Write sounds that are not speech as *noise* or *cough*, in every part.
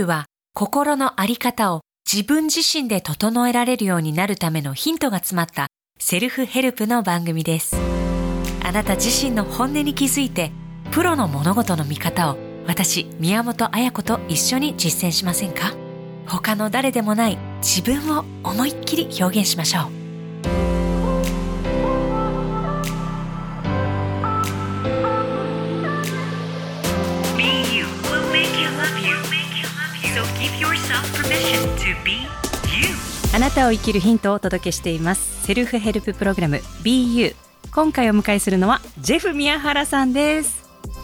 BU は心のあり方を自分自身で整えられるようになるためのヒントが詰まったセルフヘルプの番組です。あなた自身の本音に気づいて、プロの物事の見方を私、宮本彩子と一緒に実践しませんか？他の誰でもない自分を思いっきり表現しましょう。あなたを生きるヒントをお届けしています。セルフヘルププログラム BU。今回お迎えするのはジェフ宮原さんです。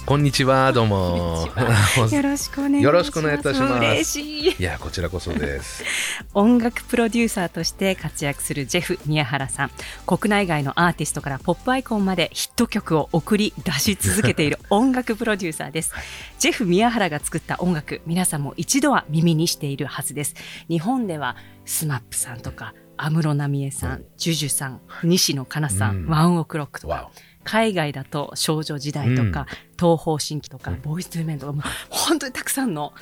こんにちは、どうも。*laughs* よろしくお願いします。よろしくお願いいたします。嬉しい。いや、こちらこそです。*laughs* 音楽プロデューサーとして活躍するジェフ宮原さん。国内外のアーティストからポップアイコンまでヒット曲を送り出し続けている *laughs* 音楽プロデューサーです。ジェフ宮原が作った音楽皆さんも一度は耳にしているはずです。日本では SMAP さんとか安室奈美恵さん、 JUJU さん、西野カナさん、うん。ワンオクロック とか、海外だと少女時代とか、東方神起とか、 Boyz II Men とか、もう本当にたくさんの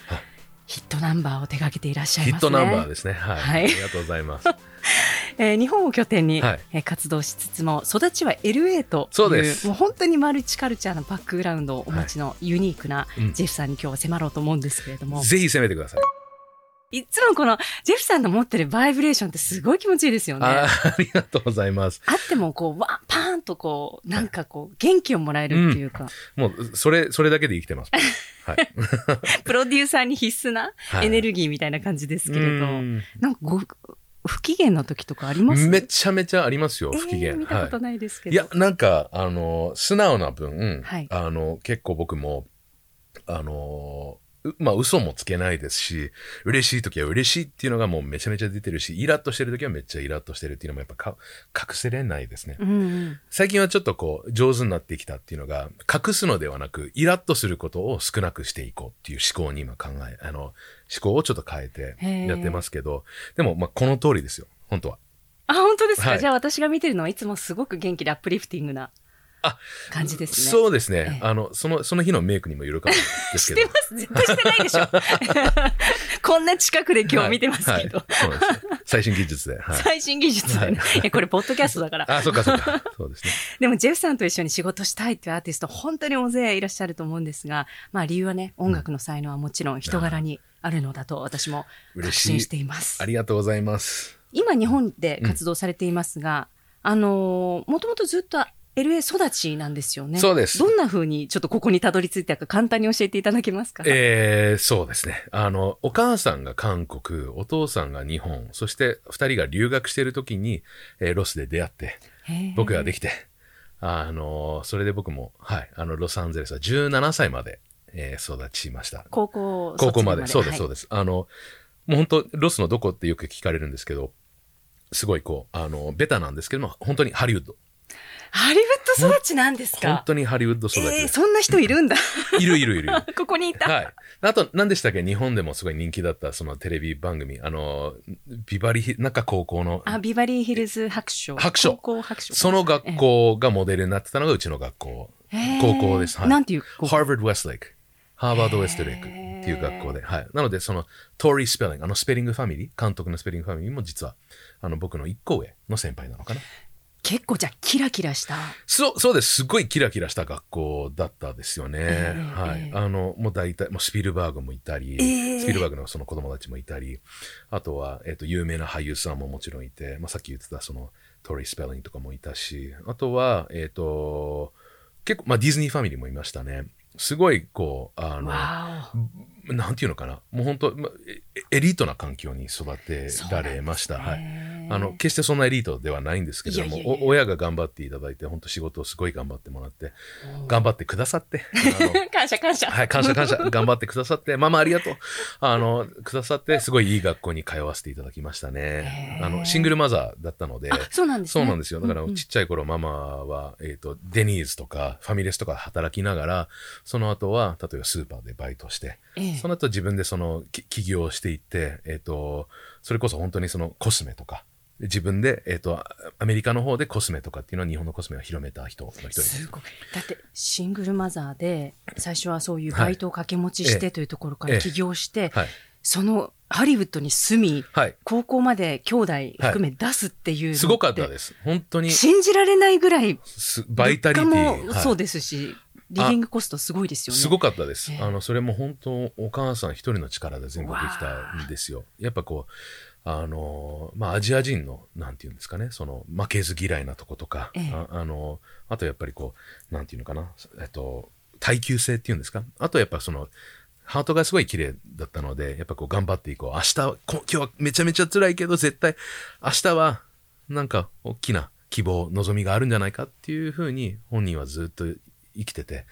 ヒットナンバーを手掛けていらっしゃいますね。ヒットナンバーですね。はい。はいありがとうございます。*laughs* えー日本を拠点に、はいえー活動しつつも育ちは LA というそうですもう本当にマルチカルチャーのバックグラウンドをお持ちのユニークなうんジェフさんに今日は迫ろうと思うんですけれども、ぜひ攻めてください。いつもこのジェフさんの持ってるバイブレーションってすごい気持ちいいですよね。ああありがとうございます。ってもこうわパーンとこうなんかこう元気をもらえるっていうか、もう、それ、それだけで生きてます。*laughs* はい。プロデューサーに必須なはいエネルギーみたいな感じですけれど、うんなんかご不機嫌な時とかあります？めちゃめちゃありますよ、不機嫌。えー見たことはいないですけど。いや、なんか、あの、素直な分、はいあの、結構僕も、あの、うまあ、嘘もつけないですし、嬉しい時は嬉しいっていうのがもうめちゃめちゃ出てるし、イラッとしてる時はめっちゃイラッとしてるっていうのもやっぱか隠せれないですね。うんうん。最近はちょっとこう、上手になってきたっていうのが、隠すのではなく、イラッとすることを少なくしていこうっていう思考に今考え、あの、思考をちょっと変えてやってますけど、でも、まあ、この通りですよ、本当は。あ、本当ですか、はい。じゃあ私が見てるのはいつもすごく元気でアップリフティングなあ感じですね。そうですね。ええあの、その、その日のメイクにもよるかもですしけど。てます絶対してないでしょ *laughs* こんな近くで今日見てますけど。最新技術で。はい。最新技術でね。え、これ、ポッドキャストだから。あ、そっかそっか。そうですね。*laughs* でも、ジェフさんと一緒に仕事したいっていうアーティスト、本当に大勢いらっしゃると思うんですが、まあ、理由はね、音楽の才能はもちろん人柄にあるのだと、私も確嬉しい信していますあ。りがとうございます。今、日本で活動されていますが、あのー、もともとずっと LA 育ちなんですよね。そうですどんな風にちょっとここにたどり着いたか簡単に教えていただけますか？えー、そうですね。あの、お母さんが韓国、お父さんが日本、そして二人が留学している時に、えーロスで出会って、僕ができきて、あの、それで僕も、はい、あの、ロサンゼルスは17歳まで、えー育ちました。高校高校まで。そうです、そうでです。あの、もう本当ロスのどこってよく聞かれるんですけど、すごいこう、あの、ベタなんですけども、本当にハリウッド。ハリウッド育ちなんですか？本当にハリウッド育ちえー。そんな人いるんだ。*laughs* いるいるいる。ここにいた。はい。あと、何でしたっけ？日本でもすごい人気だった、そのテレビ番組。あの、ビバリヒ、なんか高校の、あ、ビバリーヒルズ白書。白書高校白書。その学校がモデルになってたのがうちの学校。へー高校です。はい。なんていう高校？Harvard Westlake。ハーバード・ウェストレイクっていう学校で。はい。なので、その、トーリー・スペリング、あのスペリングファミリー、監督のスペリングファミリーも実は、あの、僕の一個上の先輩なのかな？結構じゃあキラキラした。そう、そうです。すごいキラキラした学校だったですよね。ええはい。ええあの、もう大体、もうスピルバーグもいたり、ええスピルバーグのその子供たちもいたり、あとは、えっ、と、有名な俳優さんももちろんいて、まあ、さっき言ってたその、トーリー・スペリングとかもいたし、あとは、えっ、と、結構、まあ、ディズニーファミリーもいましたね。すごい、こう、あの、わなんていうのかな。もう本当、まエエリートな環境に育てられました。はい。あの、決してそんなエリートではないんですけれども、親が頑張っていただいて、本当仕事をすごい頑張ってもらって、頑張ってくださって、あのー *laughs* 感謝感謝。はい、感謝感謝、頑張ってくださって、ママありがとう。あの、くださって、すごいいい学校に通わせていただきましたねあの、シングルマザーだったので、あ、そうなんですね。そうなんですよ。だから、ちっちゃい頃、ママは、えっ、と、デニーズとか、ファミレスとかで働きながら、その後は、例えばスーパーでバイトして、ええその後自分でその、き起業していって、えっ、と、それこそ本当にそのコスメとか、自分で、えっ、と、アメリカの方でコスメとかっていうのは日本のコスメを広めた人の一人です。すごい。だって、シングルマザーで、最初はそういうバイトを掛け持ちしてというところからええ起業して、はい。そのハリウッドに住み、はい。高校まで兄弟含め出すっていうのって、すごかったです。本当に、信じられないぐらい、すバイタリティ。もそうですし、リビングコストすごいですよね。すごかったです。ええあの、それも本当、お母さん一人の力で全部できたんですよ。やっぱこう、あの、まあ、アジア人の、なんていうんですかね、その、負けず嫌いなとことか、ええああの、あとやっぱりこう、なんていうのかな、えっと、耐久性っていうんですか？あとやっぱその、ハートがすごい綺麗だったので、やっぱこう頑張っていこう。明日今日はめちゃめちゃ辛いけど、絶対、明日は、なんか、大きな希望、望みがあるんじゃないかっていうふうに、本人はずっと生きてて、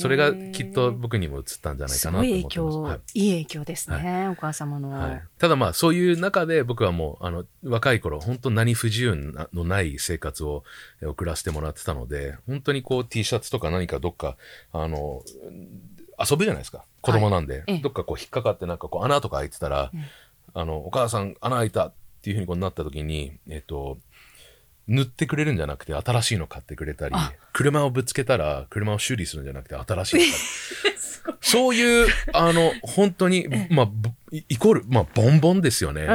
それがきっと僕にも映ったんじゃないすかなとごい影思ってます。響、はい。い、い影響ですね、お母様の。はい、ただまあそういう中で僕はもうあの若い頃本当何不自由なのない生活をえ送らせてもらってたので本当にこう T シャツとか何かどっかあの遊ぶじゃないですか。子供なんで、ええ。どっかこう引っかかってなんかこう穴とか開いてたら、あのお母さん穴開いたっていうふうにこうなった時にえっと塗ってくれるんじゃなくて新しいの買ってくれたりあ。車をぶつけたら車を修理するんじゃなくて新しいの買ってそういう、*laughs* あの、本当に、まあ、ぼイイコール、まあ、ボンボンですよね。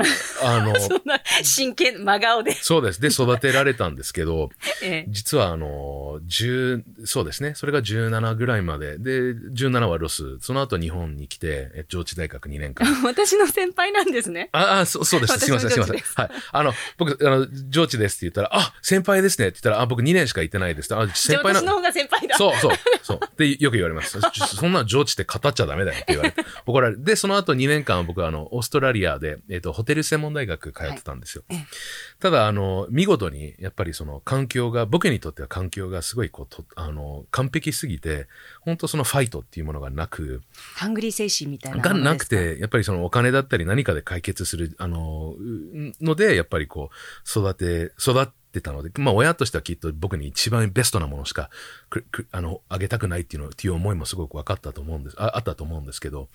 あの、*laughs* そんな真剣、真顔で。そうです。で、育てられたんですけど、*laughs* ええ実は、あの、10、そうですね。それが17ぐらいまで。で、17はロス。その後日本に来て、え上智大学2年間。私の先輩なんですね。ああ、そうそうです。すいません、すいません。はい。あの、僕、あの、上智ですって言ったら、あ、先輩ですねって言ったら、あ、僕2年しか行ってないです。あ、先輩なあ私の方が先輩だ。そうそう、そう。で、よく言われます。そそんな上智って語っちゃダメだよって言われて、*laughs* 怒られる。で、その後2年間僕はあの、オーストラリアで、えっ、と、ホテル専門大学通ってたんですよ。はいええただ、あの、見事に、やっぱりその環境が、僕にとっては環境がすごいこう、とあの、完璧すぎて、本当そのファイトっていうものがなく、ハングリー精神みたいなもが。なくて、やっぱりそのお金だったり何かで解決する、あの、うので、やっぱりこう、育て、育ってたので、まあ親としてはきっと僕に一番ベストなものしか、くくあの、あげたくないっていうの、っていう思いもすごく分かったと思うんです、ああったと思うんですけど、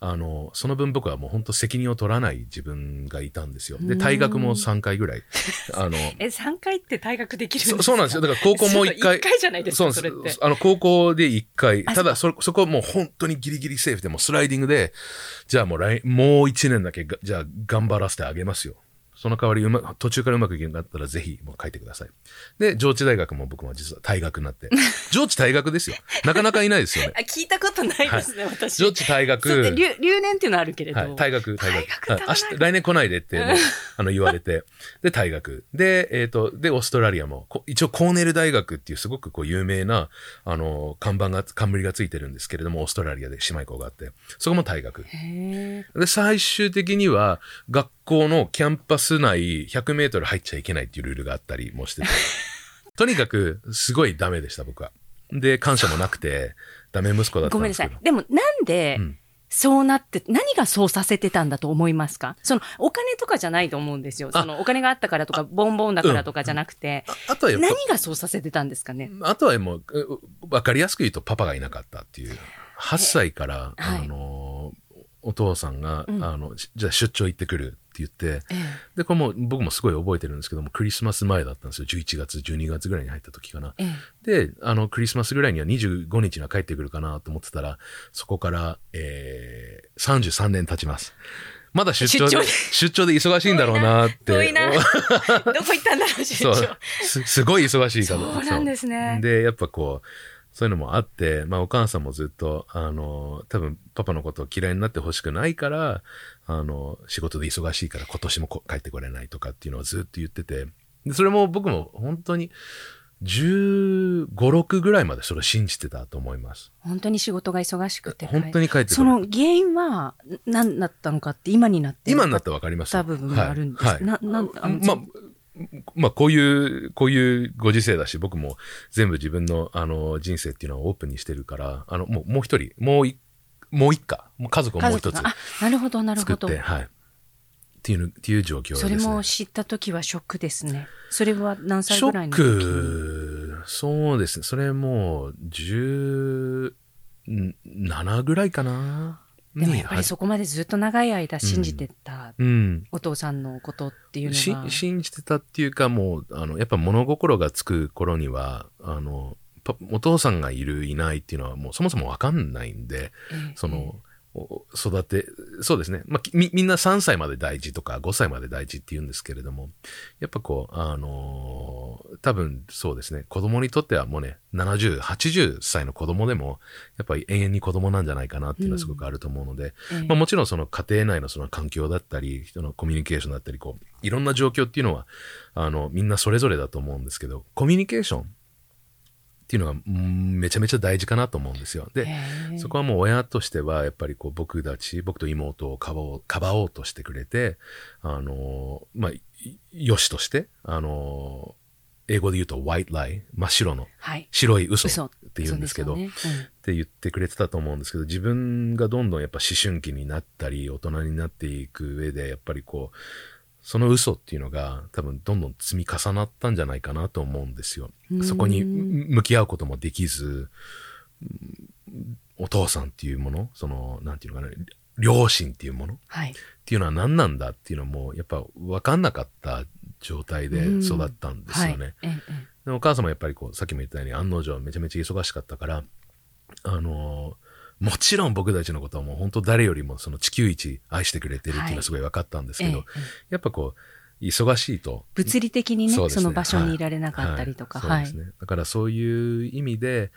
あの、その分僕はもう本当責任を取らない自分がいたんですよ。で、退学も3回ぐらい、あの、*laughs* え、3回って退学できるんですか？そそうなんですよ。だから高校も1回。1回じゃないですか、そうなんです。あの、高校で1回。あただ、そ、そこはもう本当にギリギリセーフで、もうスライディングで、じゃあもう来、もう1年だけが、じゃあ頑張らせてあげますよ。その代わりうま、途中からうまくいけなかったらぜひもう書いてください。で、上智大学も僕も実は退学になって。*laughs* 上智退学ですよ。なかなかいないですよね *laughs* あ、。聞いたことないですね、私。上智退学。留留年っていうのはあるけれど。はい、退学、退学。退学はい明日、来年来ないでって、もう *laughs* あの、言われて。で、退学。で、えっ、と、で、オーストラリアも、こ一応、コーネル大学っていうすごくこう、有名な、あの、看板が、冠がついてるんですけれども、オーストラリアで姉妹校があって、そこも退学。で、最終的には、学校のキャンパス内100メートル入っちゃいけないっていうルールがあったりもしてて。*laughs* とにかく、すごいダメでした、僕は。で、感謝もなくて、ダメ息子だったごめんなんですけど。。さいでもなんでうん、そうなって、何がそうさせてたんだと思いますか？その、お金とかじゃないと思うんですよ。あその、お金があったからとか、ボンボンだからとかじゃなくて、ああとは何がそうさせてたんですかね？あとはもう、うわかりやすく言うとパパがいなかったっていう。8歳から、はいあの、お父さんが、うんあの、じじゃあ出張行ってくるって言って、えで、これもう僕もすごい覚えてるんですけども、クリスマス前だったんですよ。11月、12月ぐらいに入った時かな。ええで、あの、クリスマスぐらいには25日には帰ってくるかなと思ってたら、そこから、えー、33年経ちます。まだ出張で、*laughs* 出張で忙しいんだろうなって。遠いな *laughs* どこ行ったんだろう、出張。す。*laughs* すごい忙しいから。そうなんですねで、やっぱこう、そういうのもあって、まあお母さんもずっと、あの、多分パパのことを嫌いになってほしくないから、あの、仕事で忙しいから今年もこ帰ってこれないとかっていうのをずっと言ってて、でそれも僕も本当に15、6ぐらいまでそれを信じてたと思います。本当に仕事が忙しくて。本当に帰って。その原因は何だったのかって今になって今になってわかりますた部分があるんです。はいはいな、なん、まあ、まあ、こういう、こういうご時世だし、僕も全部自分の、あの、人生っていうのをオープンにしてるから、あの、もう、もう一人、もうい、もう一家、もう家族をもう一つなるほど、なるほど。作って、はい。っていうの、っていう状況ですね。それも知った時はショックですね。それは何歳ショッぐらいの時に？ク、そうですね。それもう、17ぐらいかな。でもやっぱりにそこまでずっと長い間信じてたうん。お父さんのことっていうしのが。信じてたっていうかもうあのやっぱ物心がつく頃にはあのパお父さんがいるいないっていうのはもうそもそもわかんないんでええそのお育て、そうですね。まあ、きみ、みんな3歳まで大事とか5歳まで大事って言うんですけれども、やっぱこう、あのー多分そうですね。子供にとってはもうね、70、80歳の子供でも、やっぱり永遠に子供なんじゃないかなっていうのはすごくあると思うので、ええまあもちろんその家庭内のその環境だったり、人のコミュニケーションだったり、こう、いろんな状況っていうのは、あの、みんなそれぞれだと思うんですけど、コミュニケーションっていうのが、うんめちゃめちゃ大事かなと思うんですよ。で、そこはもう親としては、やっぱりこう僕たち、僕と妹をかばおう、かばおうとしてくれて、あの、まあ、いよしとして、あの、英語で言うと white lie、真っ白の、はい。白い嘘嘘って言うんですけど、そうですよねって言ってくれてたと思うんですけど、自分がどんどんやっぱ思春期になったり、大人になっていく上で、やっぱりこう、その嘘っていうのが多分どんどん積み重なったんじゃないかなと思うんですよう。んそこに向き合うこともできず、うんお父さんっていうもの、その、なんていうのかな、両親っていうものっはい。ていうのは何なんだっていうのも、やっぱ分かんなかった状態で育ったんですよね。はいでお母様やっぱりこう、さっきも言ったように案の定めちゃめちゃ忙しかったから、あのーもちろん僕たちのことはもう本当誰よりもその地球一愛してくれてるっていうのはすごい分かったんですけど、ええええやっぱこう、忙しいと。物理的にねそねの場所にいられなかったりとか。はい。はいね。だからそういう意味で、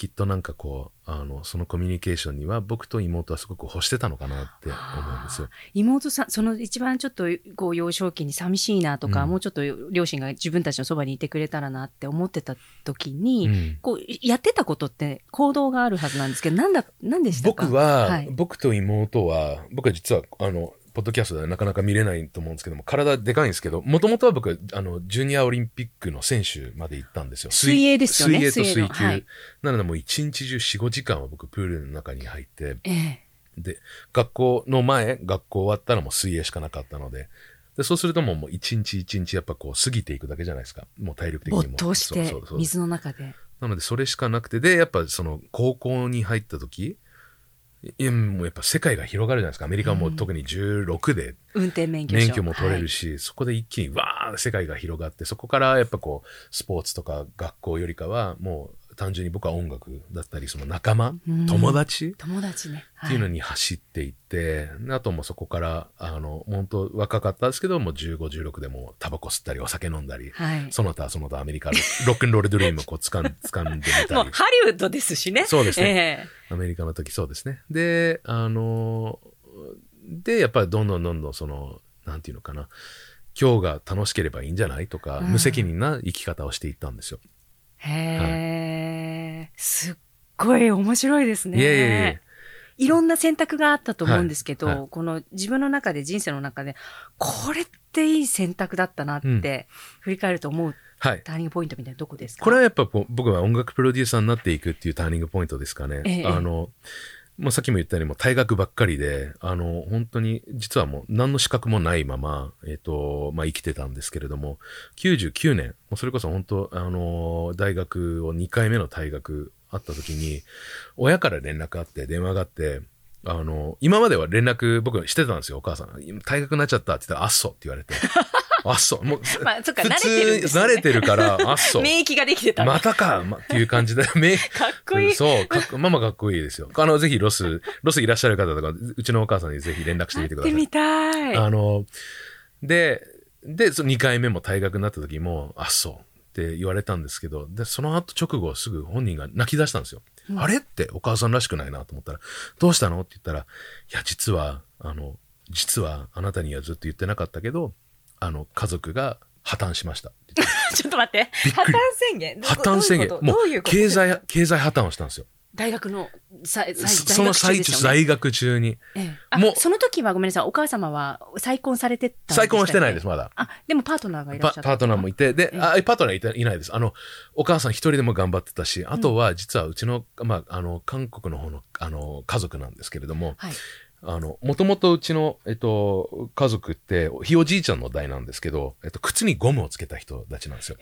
きっとなんかこう、あの、そのコミュニケーションには僕と妹はすごく欲してたのかなって思うんですよ。妹さん、その一番ちょっとこう幼少期に寂しいなとか、うん。もうちょっと両親が自分たちのそばにいてくれたらなって思ってた時に、うん。こうやってたことって行動があるはずなんですけど、なんだ、なんでしたか？僕は、はい。僕と妹は、僕は実は、あの、ポッドキャストではなかなか見れないと思うんですけども、体でかいんですけど、もともとは僕、あの、ジュニアオリンピックの選手まで行ったんですよ。水泳ですよね水泳と水泳の水球。はいなのでもう一日中4、5時間は僕プールの中に入って、ええで、学校の前、学校終わったらもう水泳しかなかったので、でそうするともう一日一日やっぱこう過ぎていくだけじゃないですか。もう体力的にも。没頭してそうそうそう水の中で。なので、それしかなくて、で、やっぱその、高校に入った時、いや、もうやっぱ世界が広がるじゃないですか。アメリカはもう特に16で運転免許証。免許も取れるし。し、そこで一気にわー世界が広がって、そこからやっぱこう、スポーツとか学校よりかは、もう単純に僕は音楽だったり、その仲間、うん友達？友達ね。っていうのに。に走っていって、であともうそこから、あの、本当若かったですけど、もう15、16でもうタバコ吸ったり、お酒飲んだり、はい。その他その他アメリカのロックンロールドリームをこう *laughs* 掴ん掴んでみたり。もうハリウッドですしね。そうですねええアメリカの時そうですね。で、あの、で、やっぱりどんどんどんどんその、なんていうのかな、今日が楽しければいいんじゃないとか、うん無責任な生き方をしていったんですよ。へえ、すっごい面白いですね。いえいえいえ。いろんな選択があったと思うんですけど、はい。はい。この自分の中で、人生の中で、これっていい選択だったなって、振り返ると思うはい。ターニングポイントみたいなどこですか？これはやっぱ僕は音楽プロデューサーになっていくっていうターニングポイントですかね。ええ。あの、もうさっきも言ったようにもう退学ばっかりで、あの、本当に実はもう何の資格もないまま、えっ、と、まあ生きてたんですけれども、99年、もうそれこそ本当、あの、大学を2回目の退学あった時に、親から連絡あって、電話があって、あの、今までは連絡僕してたんですよ、お母さん。退学になっちゃったって言ったら、あっそって言われて。あっそ。もう、*laughs* まあそっか普慣れてるね慣れてるから、あっそ。*laughs* 免疫ができてた。またか、ま、っていう感じで、*laughs* め、かっこいい。そう、かっこ、ママかっこいいですよ。あの、ぜひロス、ロスいらっしゃる方とか、うちのお母さんにぜひ連絡してみてください。会ってみたい。あの、で、で、その2回目も退学になった時も、あ、そうって言われたんですけど、で、その後直後すぐ本人が泣き出したんですよ。あれってお母さんらしくないなと思ったら、どうしたの？って言ったら、いや、実は、あの、実はあなたにはずっと言ってなかったけど、あの、家族が破綻しました。*laughs* ちょっと待って。破綻宣言？ど破綻宣言。もう経済、経済破綻をしたんですよ。大学の、さ大そその最中、在学中に。ええあもうその時はごめんなさい、お母様は再婚されてた再婚はしてないです、まだ。あ、でもパートナーがいらっしゃった。パパートナーもいて、で、ええあパートナーいないです。あの、お母さん一人でも頑張ってたし、あとは実はうちの、まあ、あの、韓国の方の、あの、家族なんですけれども、はい。あの、もともとうちの、えっと、家族って、ひいおじいちゃんの代なんですけど、えっと、靴にゴムをつけた人たちなんですよ。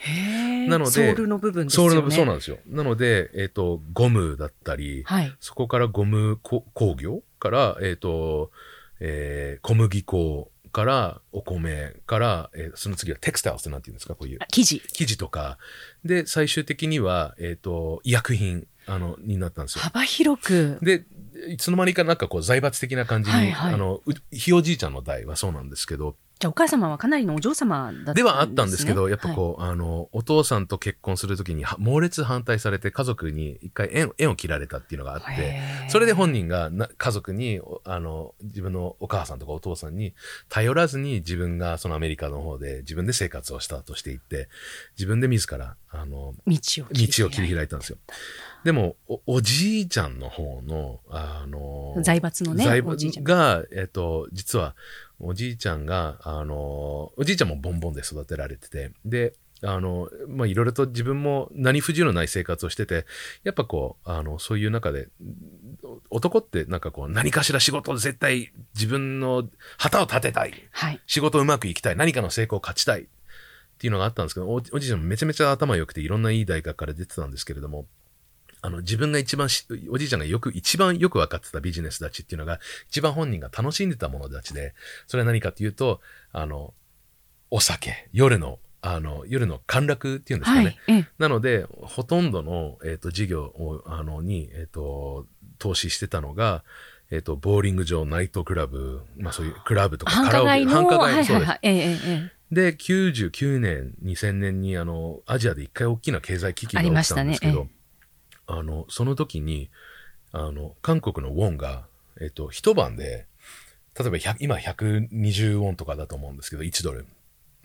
なのでソールの部分ですよね。ソールの、そうなんですよ。なので、えっと、ゴムだったり、はい。そこからゴムこ工業から、えっ、と、えー小麦粉からお米から、えーその次はテクスタイルってなんて言うんですかこういうあ生地。生地とか。で、最終的には、えっ、と、医薬品、あの、になったんですよ。幅広く。で、いつの間にかなんかこう財閥的な感じに、はいはい。あの、うひいおじいちゃんの代はそうなんですけど、じゃあお母様はかなりのお嬢様だったんです、ね、ではあったんですけど、やっぱう。こう、あの、お父さんと結婚するときには猛烈反対されて家族に一回縁縁を切られたっていうのがあって、それで本人がな家族に、おあの、自分のお母さんとかお父さんに頼らずに自分がそのアメリカの方で自分で生活をスタートしていって、自分で自ら、あの、道を道を切りい開いたんですよ。でも、おおじいちゃんの方の、あの、財閥のね財おじいちゃんが、えっと、実は、おじいちゃんが、あの、おじいちゃんもボンボンで育てられてて、で、あの、まあ、いろいろと自分も何不自由のない生活をしてて、やっぱこう、あの、そういう中で、男ってなんかこう、何かしら仕事を絶対自分の旗を立てたい。はい。仕事うまくいきたい。何かの成功を勝ちたい。っていうのがあったんですけど、おおじいちゃんもめちゃめちゃ頭良くて、いろんないい大学から出てたんですけれども、あの、自分が一番し、おじいちゃんがよく、一番よく分かってたビジネス立ちっていうのが、一番本人が楽しんでたもの立ちで、それは何かっていうと、あの、お酒、夜の、あの、夜の陥落っていうんですかね。はい。ええなので、ほとんどの、えっ、と、事業を、あの、に、えっ、と、投資してたのが、えっ、と、ボーリング場、ナイトクラブ、まあそういうクラブとか繁カラオケ、繁華はい街、そうです。はいはい。ええええええで、99年、2000年に、あの、アジアで一回大きな経済危機が起きたんですけど、ありましたねあの、その時に、あの、韓国のウォンが、えっと、一晩で、例えば100今120ウォンとかだと思うんですけど、1ドル。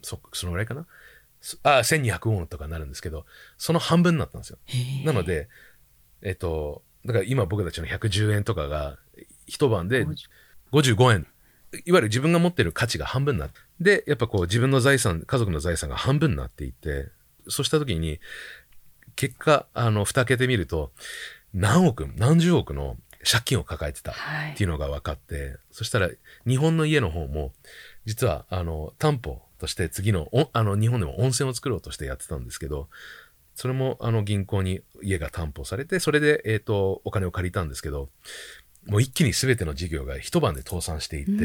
そ、そのぐらいかな？そあ、1200ウォンとかになるんですけど、その半分になったんですよ。なので、えっと、だから今僕たちの110円とかが、一晩で55円。いわゆる自分が持ってる価値が半分になって、で、やっぱこう自分の財産、家族の財産が半分になっていて、そうした時に、結果、あの、蓋開けてみると、何億、何十億の借金を抱えてたはい。っていうのが分かって、そしたら、日本の家の方も、実は、あの、担保として次の、おあの、日本でも温泉を作ろうとしてやってたんですけど、それも、あの、銀行に家が担保されて、それで、えっ、と、お金を借りたんですけど、もう一気に全ての事業が一晩で倒産していって、え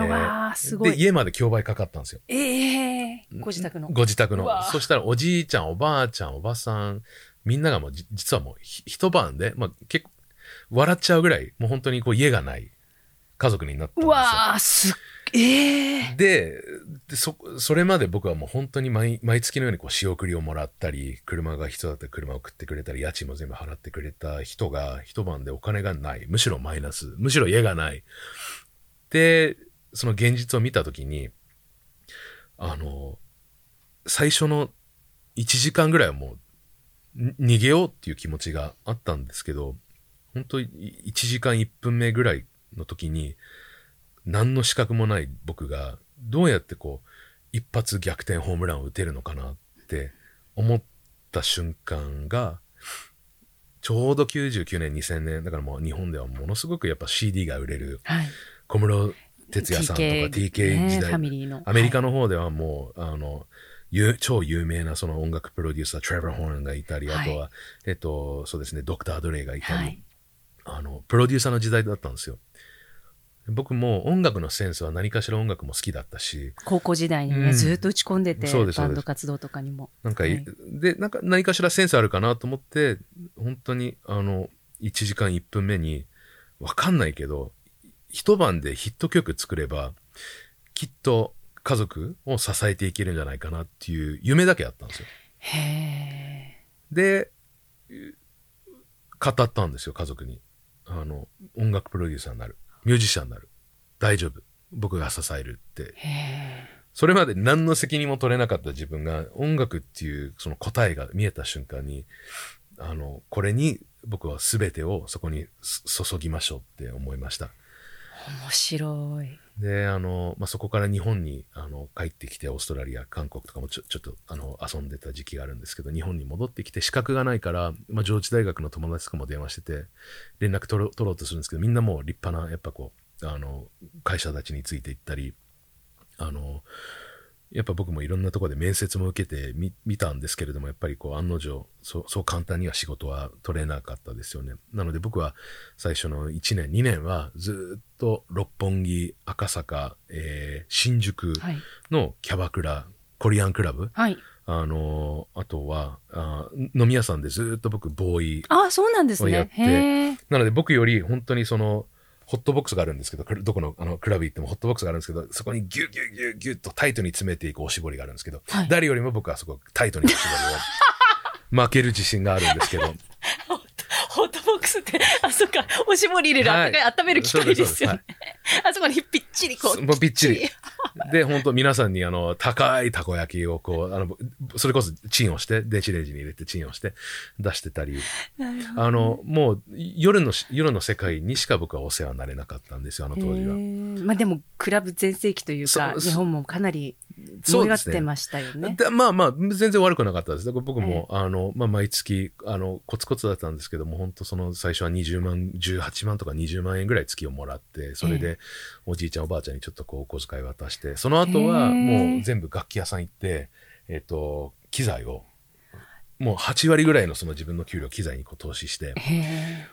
ーで、い。家まで競売かかったんですよ。ええご自宅の。ご自宅の。そしたらおじいちゃん、おばあちゃん、おばさん、みんながもうじ実はもうひ一晩で、まあ結構、笑っちゃうぐらい、もう本当にこう家がない家族になったんですよ。うわーすっ、ええででそ、それまで僕はもう本当に毎毎月のようにこう仕送りをもらったり、車が必要だったら車を送ってくれたり、家賃も全部払ってくれた人が一晩でお金がない。むしろマイナス。むしろ家がない。で、その現実を見たときに、あの、最初の1時間ぐらいはもう、逃げようっていう気持ちがあったんですけど、本当1時間1分目ぐらいの時に、何の資格もない僕が、どうやってこう、一発逆転ホームランを打てるのかなって思った瞬間が、ちょうど99年、2000年、だからもう日本ではものすごくやっぱ CD が売れる、はい。小室哲哉さんとか TK 時代。アメリカの方ではもう、あの、ゆ超有名なその音楽プロデューサー、トレバー・ホーンがいたり、はいあとは、えっと、そうですね、ドクター・ドレイがいたり、はいあの、プロデューサーの時代だったんですよ。僕も音楽のセンスは何かしら音楽も好きだったし、高校時代にね、うんずっと打ち込んでて、バンド活動とかにも。なんか、はいで、なんか何かしらセンスあるかなと思って、本当に、あの、1時間1分目に、わかんないけど、一晩でヒット曲作れば、きっと家族を支えていけるんじゃないかなっていう夢だけあったんですよ。へえ。で、語ったんですよ、家族に。あの、音楽プロデューサーになる。ミュージシャンになる。大丈夫。僕が支えるって。それまで何の責任も取れなかった自分が音楽っていうその答えが見えた瞬間に、あの、これに僕は全てをそこにす注ぎましょうって思いました。面白い。で、あの、まあ、そこから日本にあの帰ってきて、オーストラリア、韓国とかもちょちょっとあの遊んでた時期があるんですけど、日本に戻ってきて資格がないから、まあ、上智大学の友達とかも電話してて、連絡取ろ取ろうとするんですけど、みんなもう立派な、やっぱこう、あの、会社たちについていったり、あの、やっぱ僕もいろんなところで面接も受けてみ見たんですけれども、やっぱりこう案の定そう、そう簡単には仕事は取れなかったですよね。なので僕は最初の1年、2年はずっと六本木、赤坂、えー新宿はい。のキャバクラ、コリアンクラブ、はい。あの、あとは、あ飲み屋さんでずっと僕、ボーイ。あ、そうなんですね。をやってへえ。なので僕より本当にその、ホットボックスがあるんですけど、クどこのあのクラブ行ってもホットボックスがあるんですけど、そこにギュギュギュギュッとタイトに詰めていくおしぼりがあるんですけど、はい。誰よりも僕はそこタイトにおしぼりを *laughs* 負ける自信があるんですけど、*laughs* *laughs* ボックスって、あ、そっか、おしぼり入れる、はいあったかい温める機械ですよねそう。あそこにぴっちりこう。もうびっちり。で、本当皆さんにあの、高いたこ焼きをこう、あの、それこそチンをして、電子レンジに入れてチンをして出してたり、あの、もう夜のし、夜の世界にしか僕はお世話になれなかったんですよ、あの当時は。まあでも、クラブ全盛期というか、日本もかなり盛り上がってましたよね。でまあまあ、全然悪くなかったです。僕も、あの、まあ毎月、あの、コツコツだったんですけども、本当その最初は20万、18万とか20万円ぐらい月をもらって、それでおじいちゃんおばあちゃんにちょっとこうお小遣い渡して、その後はもう全部楽器屋さん行って、えっ、と、機材を、もう8割ぐらいのその自分の給料機材にこう投資して。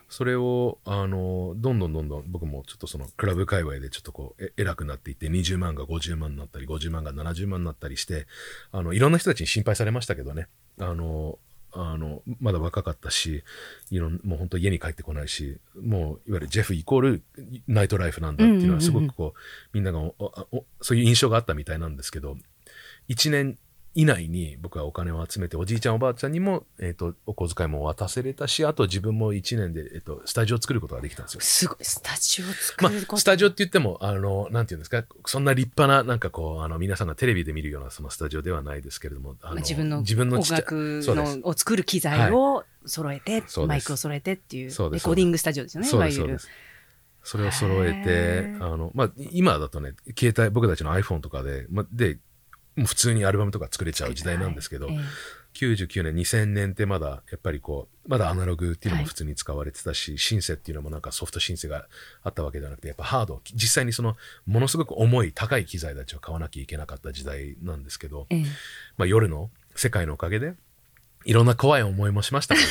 それを、あの、どんどんどんどん僕もちょっとそのクラブ界隈でちょっとこう、え偉くなっていって、20万が50万になったり、50万が70万になったりして、あの、いろんな人たちに心配されましたけどね。あの、あの、まだ若かったし、いろん、もう本当家に帰ってこないし、もういわゆるジェフイコールナイトライフなんだっていうのはすごくこう、みんながそういう印象があったみたいなんですけど、1年以内に僕はお金を集めて、おじいちゃんおばあちゃんにも、えっ、と、お小遣いも渡せれたし、あと自分も1年で、えっ、と、スタジオを作ることができたんですよ。すごい、スタジオ作まること。あ、スタジオって言っても、あの、なんていうんですか、そんな立派な、なんかこう、あの、皆さんがテレビで見るようなそのスタジオではないですけれども、あのまあ自分の自分の音楽のを作る機材を揃えて、そうですマイクを揃えてっていう、そうレコーディングスタジオですよね、いそうわゆる。それを揃えへて、ーあの、まあ、今だとね、携帯、僕たちの iPhone とかで、まあ、で、普通にアルバムとか作れちゃう時代なんですけど、ええ99年、2000年ってまだ、やっぱりこう、まだアナログっていうのはいも普通に使われてたし、シンセっていうのもなんかソフトシンセがあったわけじゃなくて、やっぱハード、実際にその、ものすごく重い、高い機材たちを買わなきゃいけなかった時代なんですけど、ええ。まあ夜の世界のおかげで、いろんな怖い思いもしましたけ。*laughs* ど、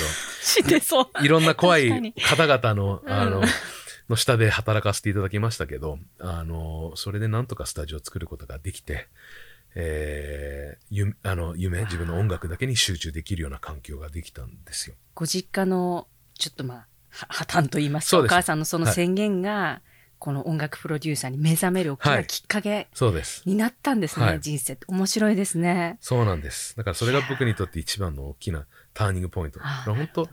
いろんな怖い方々の、あのうん、の下で働かせていただきましたけど、あの、それでなんとかスタジオを作ることができて、えー、ゆあの夢、自分の音楽だけに集中できるような環境ができたんですよ。ご実家の、ちょっとまあ、は破綻と言いますか、お母さんのそのはい宣言が、この音楽プロデューサーに目覚める大きはないきっかけそうです。になったんですね、はい人生って。面白いですね。そうなんです。だからそれが僕にとって一番の大きなターニングポイント。本当、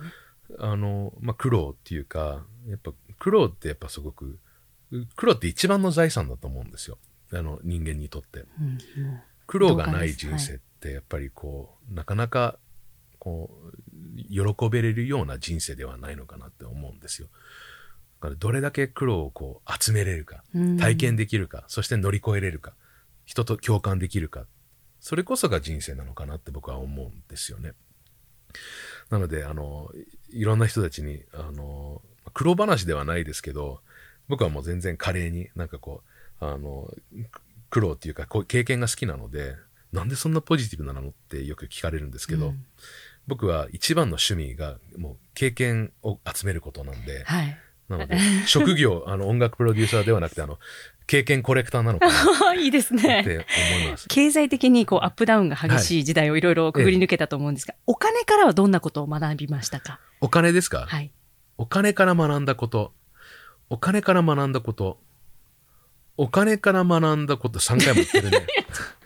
あの、まあ、苦労っていうか、やっぱ苦労ってやっぱすごく、苦労って一番の財産だと思うんですよ。あの人間にとって。うん苦労がない人生ってやっぱりこう、なかなかこう喜べれるような人生ではないのかなって思うんですよ。だからどれだけ苦労をこう集めれるか、うん体験できるか、そして乗り越えれるか、人と共感できるか、それこそが人生なのかなって僕は思うんですよね。なので、あの、いいろんな人たちに、あの、苦労話ではないですけど、僕はもう全然華麗になんかこう、あの、苦労っていうか、こう経験が好きなので、なんでそんなポジティブなのってよく聞かれるんですけど、うん僕は一番の趣味がもう経験を集めることなんで、はい。なので、職業、*laughs* あの音楽プロデューサーではなくて、あの、経験コレクターなのかなっ *laughs* いいですね。て思います。経済的にこうアップダウンが激しい時代をいろいろくぐり抜けたと思うんですが、お金からはどんなことを学びましたか？お金ですか、はい。お金から学んだこと。お金から学んだこと。お金から学んだこと3回も言ってるね。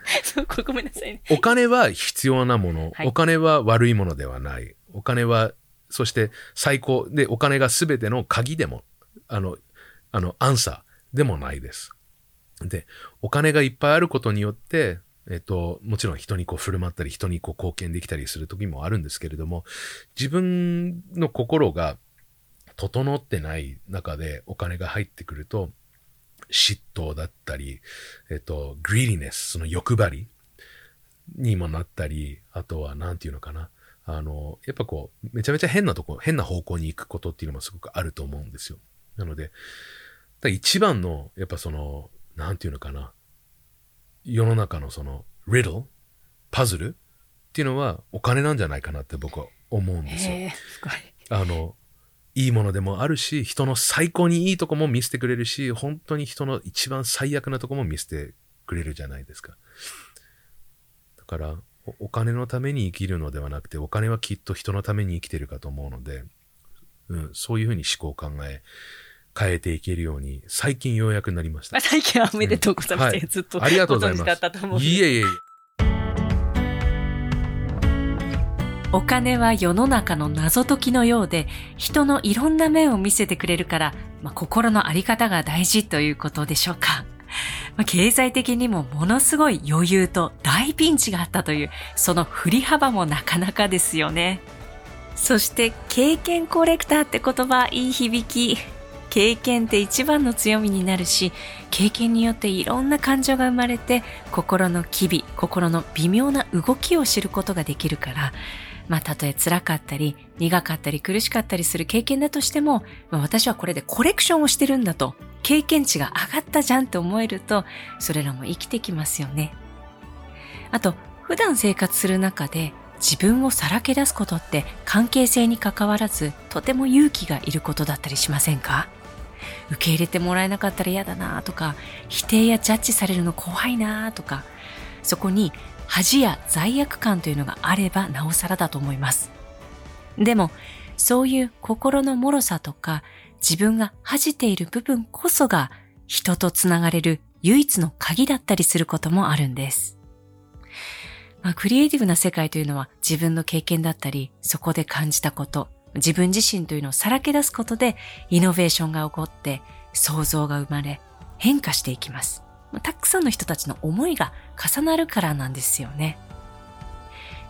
*laughs* ごめんなさいね。お金は必要なもの、はいお金は悪いものではない。お金は、そして最高で、お金が全ての鍵でも、あの、あの、アンサーでもないです。で、お金がいっぱいあることによって、えっと、もちろん人にこう振る舞ったり、人にこう貢献できたりする時もあるんですけれども、自分の心が整ってない中でお金が入ってくると、嫉妬だったり、えっと、グリーディネス、その欲張りにもなったり、あとは、なんていうのかな。あの、やっぱこう、めちゃめちゃ変なとこ、変な方向に行くことっていうのもすごくあると思うんですよ。なので、だ一番の、やっぱその、なんていうのかな。世の中のその、リドルパズルっていうのはお金なんじゃないかなって僕は思うんですよ。あの、いいものでもあるし、人の最高にいいとこも見せてくれるし、本当に人の一番最悪なとこも見せてくれるじゃないですか。だからおお金のために生きるのではなくて、お金はきっと人のために生きてるかと思うので、うん、そういうふうに思考を考え、変えていけるように、最近ようやくなりました。*laughs* 最近はおめでとうございます。はいずっとありがとうございますいえいえいえ。お金は世の中の謎解きのようで、人のいろんな面を見せてくれるから、まあ、心のあり方が大事ということでしょうか。*laughs* まあ、経済的にもものすごい余裕と大ピンチがあったという、その振り幅もなかなかですよね。そして、経験コレクターって言葉、いい響き。経験って一番の強みになるし、経験によっていろんな感情が生まれて、心の機微、心の微妙な動きを知ることができるから、まあ、たとえ辛かったり、苦かったり苦しかったりする経験だとしても、まあ、私はこれでコレクションをしてるんだと、経験値が上がったじゃんって思えると、それらも生きてきますよね。あと、普段生活する中で自分をさらけ出すことって関係性に関わらず、とても勇気がいることだったりしませんか？受け入れてもらえなかったら嫌だなとか、否定やジャッジされるの怖いなとか、そこに恥や罪悪感というのがあればなおさらだと思います。でも、そういう心の脆さとか、自分が恥じている部分こそが人とつながれる唯一の鍵だったりすることもあるんです。まあ、クリエイティブな世界というのは自分の経験だったり、そこで感じたこと、自分自身というのをさらけ出すことでイノベーションが起こって想像が生まれ変化していきます。たくさんの人たちの思いが重なるからなんですよね。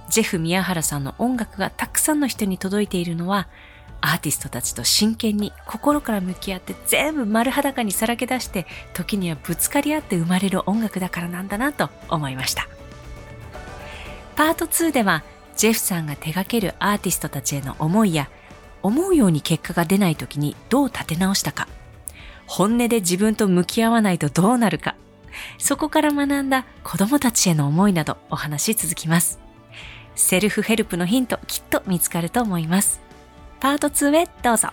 ジェフ宮原さんの音楽がたくさんの人に届いているのはアーティストたちと真剣に心から向き合って全部丸裸にさらけ出して時にはぶつかり合って生まれる音楽だからなんだなと思いました。パート2ではジェフさんが手掛けるアーティストたちへの思いや思うように結果が出ない時にどう立て直したか本音で自分と向き合わないとどうなるかそこから学んだ子供たちへの思いなどお話し続きます。セルフヘルプのヒントきっと見つかると思います。パート2へどうぞ。